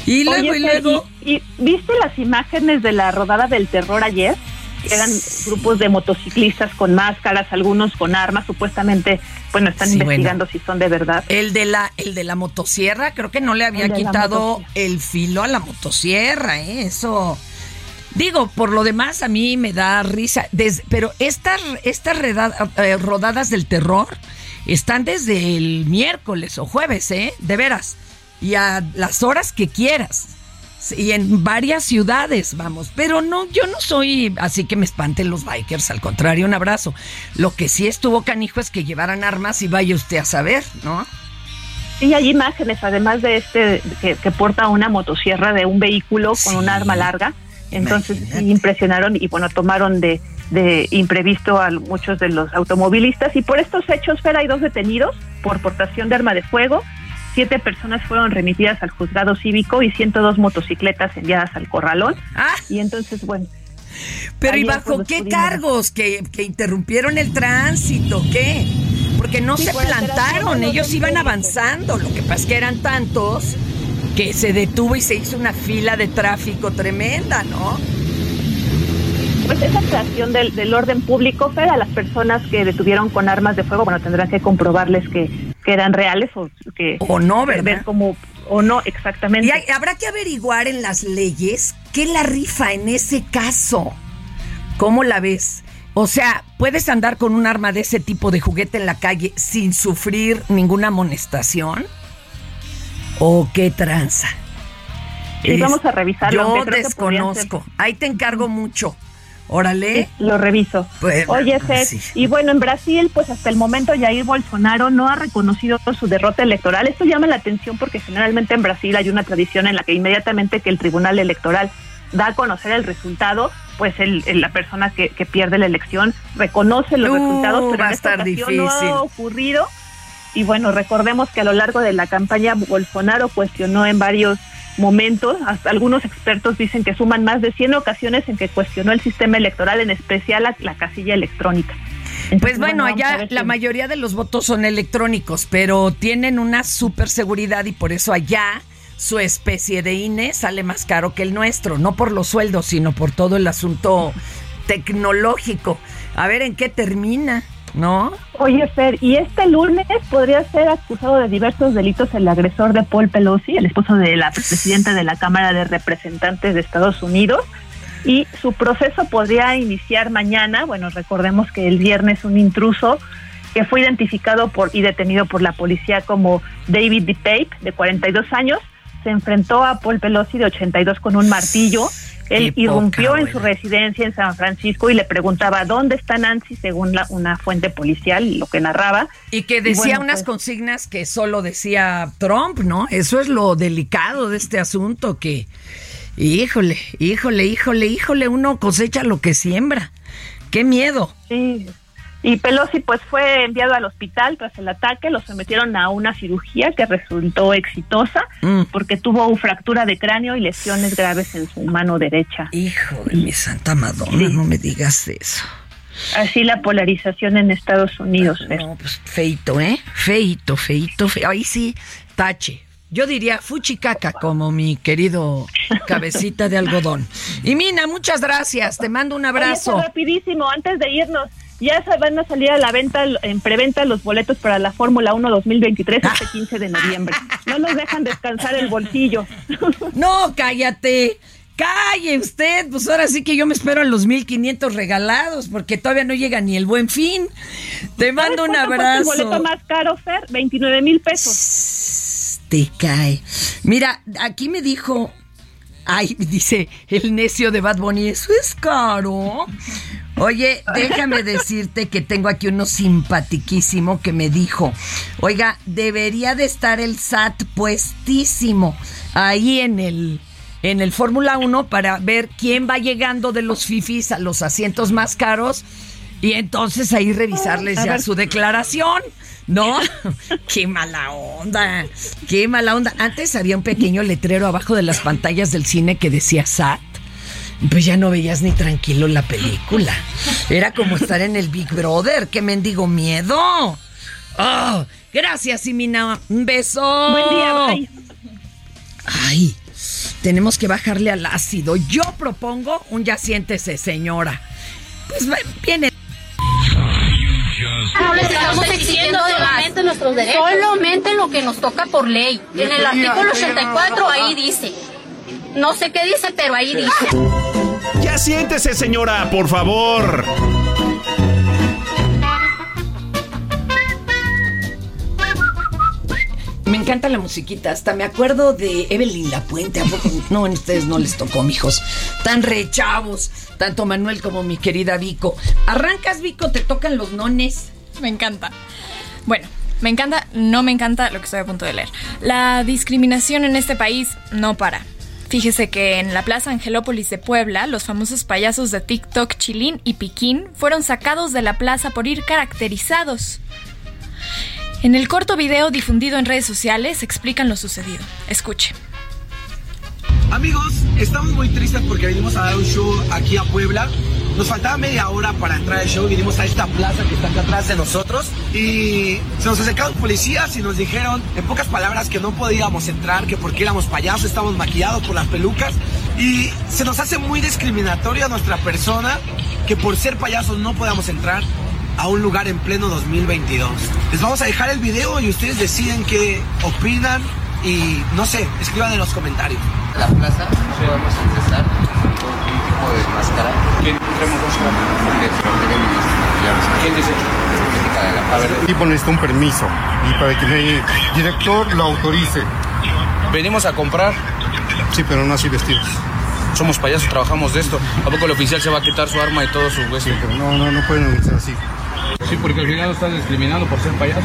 Y luego, Oye, y luego... ¿y, y viste las imágenes de la rodada del terror ayer? Eran grupos de motociclistas con máscaras, algunos con armas, supuestamente, bueno, están Sí, investigando si son de verdad. El de la, el de la motosierra, creo que no le había El quitado el filo a la motosierra, ¿eh? Eso. Digo, por lo demás a mí me da risa. Des- pero estas, estas eh, rodadas del terror están desde el miércoles o jueves, ¿eh? De veras. Y a las horas que quieras. Y en varias ciudades, vamos. Pero no, yo no soy así que me espanten los bikers. Al contrario, un abrazo. Lo que sí estuvo canijo es que llevaran armas y vaya usted a saber, ¿no? Sí, hay imágenes, además de este que, que porta una motosierra de un vehículo con un arma larga. Entonces sí, impresionaron y bueno, tomaron de, de imprevisto a muchos de los automovilistas. Y por estos hechos, Fer, hay dos detenidos por portación de arma de fuego. Siete personas fueron remitidas al juzgado cívico y 102 motocicletas enviadas al corralón. Y entonces, bueno, Pero ¿y bajo pues, qué cargos? ¿Que, que interrumpieron el tránsito? ¿Qué? Porque no Sí, se plantaron, de ellos iban avanzando. Lo que pasa es que eran tantos que se detuvo y se hizo una fila de tráfico tremenda, ¿no? Pues esa creación del, del orden público, Fer, a las personas que detuvieron con armas de fuego, bueno, tendrán que comprobarles que, que eran reales o que... O no, ¿verdad? Ver cómo, o no, exactamente. Y hay- habrá que averiguar en las leyes qué la rifa en ese caso. ¿Cómo la ves? O sea, ¿puedes andar con un arma de ese tipo de juguete en la calle sin sufrir ninguna amonestación? ¿O qué tranza? Sí, vamos a revisarlo, Yo desconozco. Ahí te encargo mucho. Órale. Sí, lo reviso. Pues, Oye, Fer, sí. y bueno, en Brasil, pues hasta el momento Jair Bolsonaro no ha reconocido su derrota electoral. Esto llama la atención porque generalmente en Brasil hay una tradición en la que inmediatamente que el Tribunal Electoral da a conocer el resultado, pues el, el- la persona que, que pierde la elección reconoce los Uh, resultados, pero va a en esta estar ocasión no difícil. ha ocurrido. Y bueno, recordemos que a lo largo de la campaña Bolsonaro cuestionó en varios momentos, hasta algunos expertos dicen que suman más de 100 ocasiones en que cuestionó el sistema electoral, en especial la, la casilla electrónica. Entonces, Pues bueno, allá la si- mayoría de los votos son electrónicos, pero tienen una super seguridad y por eso allá su especie de INE sale más caro que el nuestro, no por los sueldos, sino por todo el asunto tecnológico. A ver en qué termina, ¿no? Oye, Fer, y este lunes podría ser acusado de diversos delitos el agresor de Paul Pelosi, el esposo de la presidenta de la Cámara de Representantes de Estados Unidos, y su proceso podría iniciar mañana. Bueno, recordemos que el viernes un intruso que fue identificado por y detenido por la policía como David DePape, de 42 años, se enfrentó a Paul Pelosi, de 82, con un martillo. Él Qué irrumpió poca, en su residencia en San Francisco y le preguntaba dónde está Nancy, según la- una fuente policial, lo que narraba. Y que decía bueno, unas pues, consignas que solo decía Trump, ¿no? Eso es lo delicado de este asunto, que, híjole, híjole, híjole, híjole, uno cosecha lo que siembra. Qué miedo. Sí. Y Pelosi pues fue enviado al hospital tras el ataque, lo sometieron a una cirugía que resultó exitosa Mm. porque tuvo fractura de cráneo y lesiones graves en su mano derecha. Hijo de mi santa Madonna, no me digas eso. Así la polarización en Estados Unidos. Fer. No, pues feito, ¿eh? Feito, feito, feito. Ahí sí, tache. Yo diría fuchicaca como mi querido cabecita de algodón. Y Mina, muchas gracias. Te mando un abrazo. Oye, rapidísimo, antes de irnos, ya van a salir a la venta, en preventa los boletos para la Fórmula 1 2023 este 15 de noviembre. No nos dejan descansar el bolsillo. No, cállate. Calle usted, pues ahora sí que yo me espero a los 1500 regalados porque todavía no llega ni el buen fin. Te mando un ¿Cuánto cuesta abrazo. el boleto más caro, Fer? 29 mil pesos. Te cae. Mira, aquí me dijo, ay, dice el necio de Bad Bunny, eso es caro. Oye, déjame decirte que tengo aquí uno simpatiquísimo que me dijo, oiga, debería de estar el SAT puestísimo ahí en el en el Fórmula 1 para ver quién va llegando de los fifis a los asientos más caros y entonces ahí revisarles ya ver. su declaración, ¿no? qué mala onda, qué mala onda. Antes había un pequeño letrero abajo de las pantallas del cine que decía SAT. Pues ya no veías ni tranquilo la película. Era como estar en el Big Brother. ¡Qué mendigo miedo! Oh, gracias, Simina. Un beso. Buen día, bye. Ay, tenemos que bajarle al ácido. Yo propongo un ya siéntese, señora. Pues viene. No les estamos exigiendo solamente nuestros derechos. Solamente lo que nos toca por ley. En el artículo 84 ahí dice. No sé qué dice, pero ahí dice. Ya siéntese, señora, por favor. Me encanta la musiquita, hasta me acuerdo de Evelyn La Puente. ¿a? No, ustedes no les tocó, mijos. Tan rechavos, tanto Manuel como mi querida Vico. Arrancas, Vico, te tocan los nones. Me encanta. Bueno, me encanta, no me encanta lo que estoy a punto de leer. La discriminación en este país no para. Fíjese que en la Plaza Angelópolis de Puebla, los famosos payasos de TikTok Chilín y Piquín fueron sacados de la plaza por ir caracterizados. En el corto video difundido en redes sociales explican lo sucedido. Escuche. Amigos, estamos muy tristes porque venimos a dar un show aquí a Puebla. Nos faltaba media hora para entrar al show. Vinimos a esta plaza que está acá atrás de nosotros. Y se nos acercaron policías y nos dijeron, en pocas palabras, que no podíamos entrar, que porque éramos payasos, estábamos maquillados por las pelucas. Y se nos hace muy discriminatorio a nuestra persona que por ser payasos no podamos entrar a un lugar en pleno 2022. Les vamos a dejar el video y ustedes deciden qué opinan y no sé, escriban en los comentarios. La plaza podemos ingresar con un tipo de máscara. ¿Quién entremos ¿Quién dice? A ver, el tipo necesita un permiso y para que el director lo autorice. Venimos a comprar. Sí, pero no así vestidos. Somos payasos, trabajamos de esto. ¿A poco el oficial se va a quitar su arma y todo su hueso? No, no, no pueden organizar así. Sí, porque al final estás discriminando por ser payasos.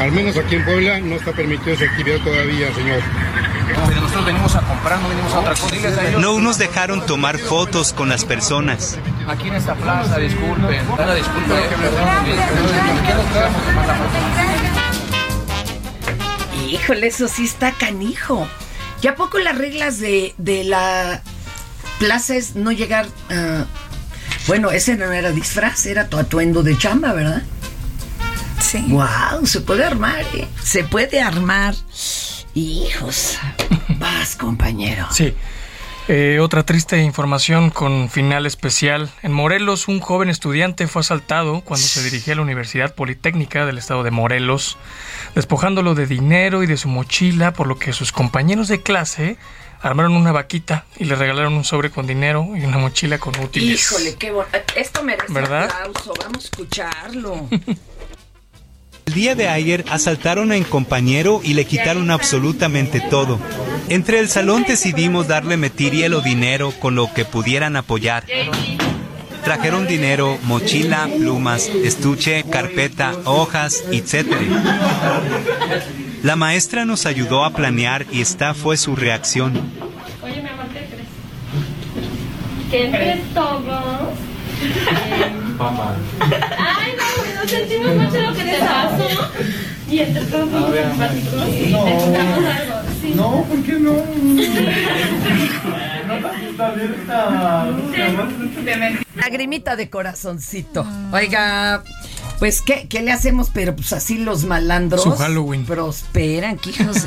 Al menos aquí en Puebla no está permitido esa actividad todavía, señor. Pero nosotros venimos a comprar, no venimos a otra cosa. No nos dejaron tomar fotos con las personas. Aquí en esta plaza, disculpen. Una disculpa. ¿Qué nos quedamos tomar la foto? Híjole, eso sí está canijo. ¿Y a poco las reglas de, de la plaza es no llegar a... Bueno, ese no era disfraz, era tu atuendo de chamba, ¿verdad? Sí. Wow, se puede armar, ¿eh? Se puede armar. Hijos. Vas, compañero. Sí. Eh, otra triste información con final especial. En Morelos, un joven estudiante fue asaltado cuando se dirigía a la Universidad Politécnica del estado de Morelos, despojándolo de dinero y de su mochila, por lo que sus compañeros de clase armaron una vaquita y le regalaron un sobre con dinero y una mochila con útiles. Híjole, qué bueno. Esto merece ¿Verdad? aplauso. Vamos a escucharlo. El día de ayer asaltaron a un compañero y le quitaron absolutamente todo. Entre el salón decidimos darle metiriel o dinero con lo que pudieran apoyar. Trajeron dinero, mochila, plumas, estuche, carpeta, hojas, etc. La maestra nos ayudó a planear y esta fue su reacción. Oye, mi amor, ¿qué crees? Que entre todos. Papá. Ay, no, nos sentimos mucho lo que te pasó. Y entre todos somos simpáticos y No. necesitamos algo. Sí. No, ¿por qué no? Lagrimita de corazoncito. Oiga, pues, ¿qué, qué le hacemos? Pero pues así los malandros. Su Halloween. Prosperan, hijos.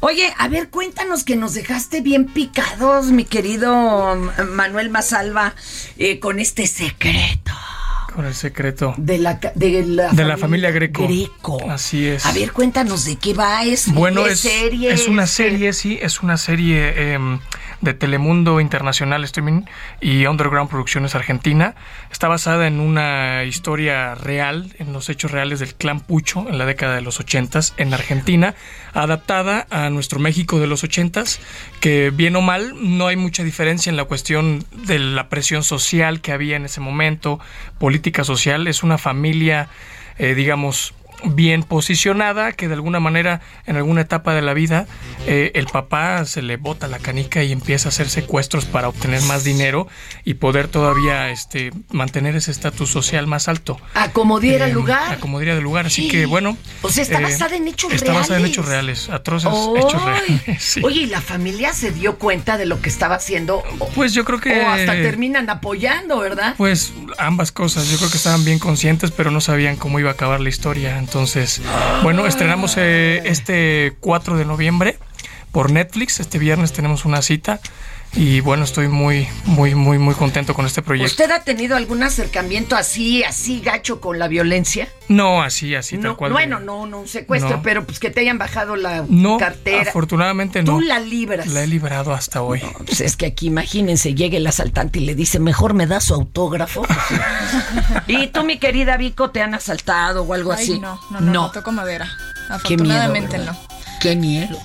Oye, a ver, cuéntanos que nos dejaste bien picados, mi querido Manuel Masalva, eh, con este secreto Con el secreto. de la, de la, De la familia Greco. Greco. Así es. A ver, cuéntanos de qué va. Es, Bueno, es, serie. es una serie, sí, es una serie em, de Telemundo Internacional Streaming y Underground Producciones Argentina. Está basada en una historia real, en los hechos reales del clan Pucho en la década de los 80 en Argentina, adaptada a nuestro México de los 80 que bien o mal no hay mucha diferencia en la cuestión de la presión social que había en ese momento, política social, es una familia, eh, digamos, bien posicionada, que de alguna manera en alguna etapa de la vida eh, el papá se le bota la canica y empieza a hacer secuestros para obtener más dinero y poder todavía este, mantener ese estatus social más alto. Acomodiera el Eh, lugar. Acomodiera del lugar, así que bueno. O sea, está eh, basada en hechos Está reales. basada en hechos reales, atroces hechos reales. sí. Oye, ¿y la familia se dio cuenta de lo que estaba haciendo? Pues yo creo que... O hasta terminan apoyando, ¿verdad? Pues ambas cosas, yo creo que estaban bien conscientes, pero no sabían cómo iba a acabar la historia. Entonces, bueno, estrenamos eh, este 4 de noviembre por Netflix. Este viernes tenemos una cita y bueno, estoy muy, muy, muy, muy contento con este proyecto. ¿Usted ha tenido algún acercamiento así, así gacho con la violencia? No, así, así, tal No, cual. bueno, no, no un secuestro, No. pero pues que te hayan bajado la No, cartera. afortunadamente no. Tú la libras. La he librado hasta hoy. Pues es que aquí imagínense, llega el asaltante y le dice, mejor me da su autógrafo. y tú, mi querida Vico, te han asaltado o algo Ay, así. no, no, no, no, toco madera. Qué miedo, Afortunadamente no. Qué miedo.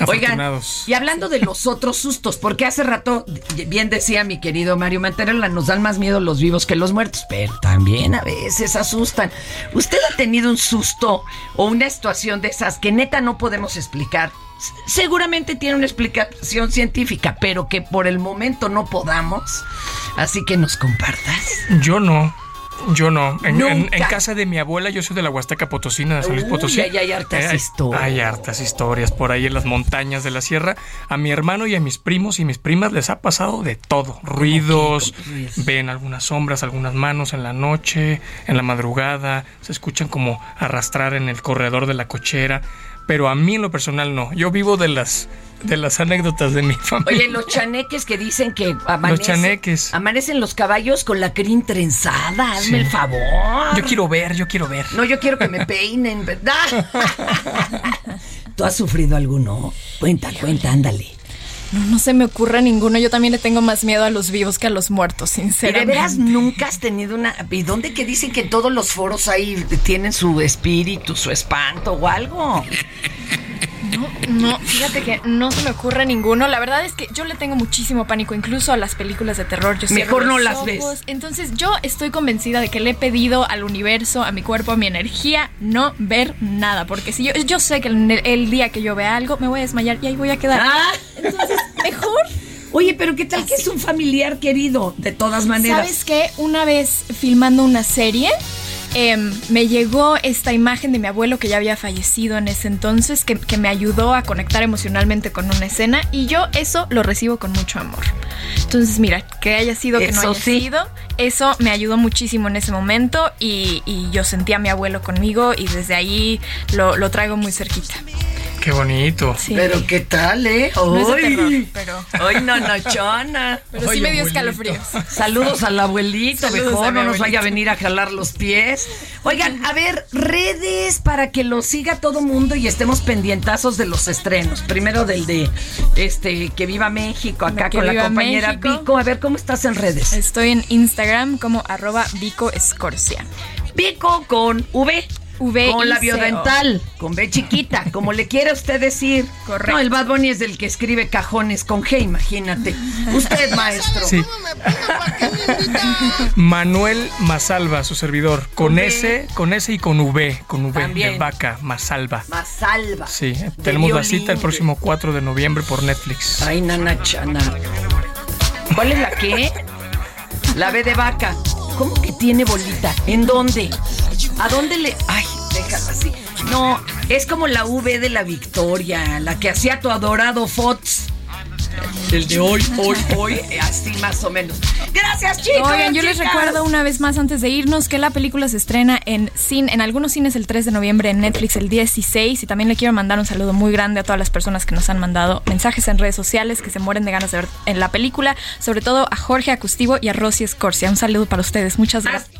Oigan, y hablando de los otros sustos, porque hace rato, bien decía mi querido Mario Manterola, nos dan más miedo los vivos que los muertos, pero también a veces asustan. ¿Usted ha tenido un susto o una situación de esas que neta no podemos explicar? Seguramente tiene una explicación científica, pero que por el momento no podamos. Así que nos compartas. Yo no. Yo no. En, en- Nunca. en casa de mi abuela, yo soy de la Huasteca Potosina, de San Luis Uy, Potosí. ahí hay hartas hay- historias. Hay hartas historias por ahí en las montañas de la sierra. A mi hermano y a mis primos y mis primas les ha pasado de todo. Ruidos, ven algunas sombras, algunas manos en la noche, en la madrugada, se escuchan como arrastrar en el corredor de la cochera. Pero a mí en lo personal no. Yo vivo de las, de las anécdotas de mi familia. Oye, los chaneques que dicen que amanecen, chaneques. amanecen los caballos con la crin trenzada, hazme el favor. Yo quiero ver, yo quiero ver. No, yo quiero que me peinen, ¿verdad? ¿Tú has sufrido alguno? Cuenta, cuenta, ándale. No, no se me ocurre ninguno. Yo también le tengo más miedo a los vivos que a los muertos, ¿Y de sinceramente. veras nunca has tenido una... ¿Y dónde que dicen que todos los foros ahí tienen su espíritu, su espanto o algo? No, no, fíjate que no se me ocurre ninguno. La verdad es que yo le tengo muchísimo pánico, incluso a las películas de terror. Yo Mejor no las ves. ojos. Entonces yo estoy convencida de que le he pedido al universo, a mi cuerpo, a mi energía, no ver nada. Porque si yo, yo sé que el, el día que yo vea algo, me voy a desmayar y ahí voy a quedar. Ah. Entonces, mejor. Oye, pero ¿qué tal que es un familiar querido? De todas maneras. ¿Sabes qué? Una vez filmando una serie, em, me llegó esta imagen de mi abuelo que ya había fallecido en ese entonces, que, que me ayudó a conectar emocionalmente con una escena y yo eso lo recibo con mucho amor. Entonces, mira, que haya sido, que no haya sí. sido, eso me ayudó muchísimo en ese momento y, y yo sentí a mi abuelo conmigo y desde ahí lo, lo traigo muy cerquita. Qué bonito. Pero ¿qué tal, eh? No terror, pero... Ay, no, no, chona. Pero sí me dio escalofríos. Saludos al abuelito, Saludos mejor no nos vaya a venir a jalar los pies. Oigan, a ver, redes para que lo siga todo mundo y estemos pendientazos de los estrenos. Primero del de este Que Viva México, acá Que con la compañera México. Vico. A ver, ¿cómo estás en redes? Estoy en Instagram como arroba Vico Escorcia. Vico con V. V Con I la C O. biodental, con B chiquita, como le quiera usted decir. Correcto. No, el Bad Bunny es el que escribe cajones con G, imagínate. Usted, maestro. Sí. Manuel Masalva, su servidor, con V. S, con S y con V, con V También. de vaca, Masalva. Más salva. Sí, De tenemos la cita el próximo 4 de noviembre por Netflix. Ay, nana chana. ¿Cuál es la qué? La B de vaca. ¿Cómo que tiene bolita? ¿En dónde? ¿A dónde le.? Ay, déjala así. No, es como la V de la Victoria, la que hacía tu adorado Fox. El de hoy, hoy, hoy, eh, así más o menos. Gracias, chicos. Oigan, yo les recuerdo una vez más antes de irnos que la película se estrena en cine, en algunos cines el 3 de noviembre, en Netflix el 16 y también le quiero mandar un saludo muy grande a todas las personas que nos han mandado mensajes en redes sociales que se mueren de ganas de ver en la película, sobre todo a Jorge Acustivo y a Rosy Escorcia. Un saludo para ustedes, muchas gracias.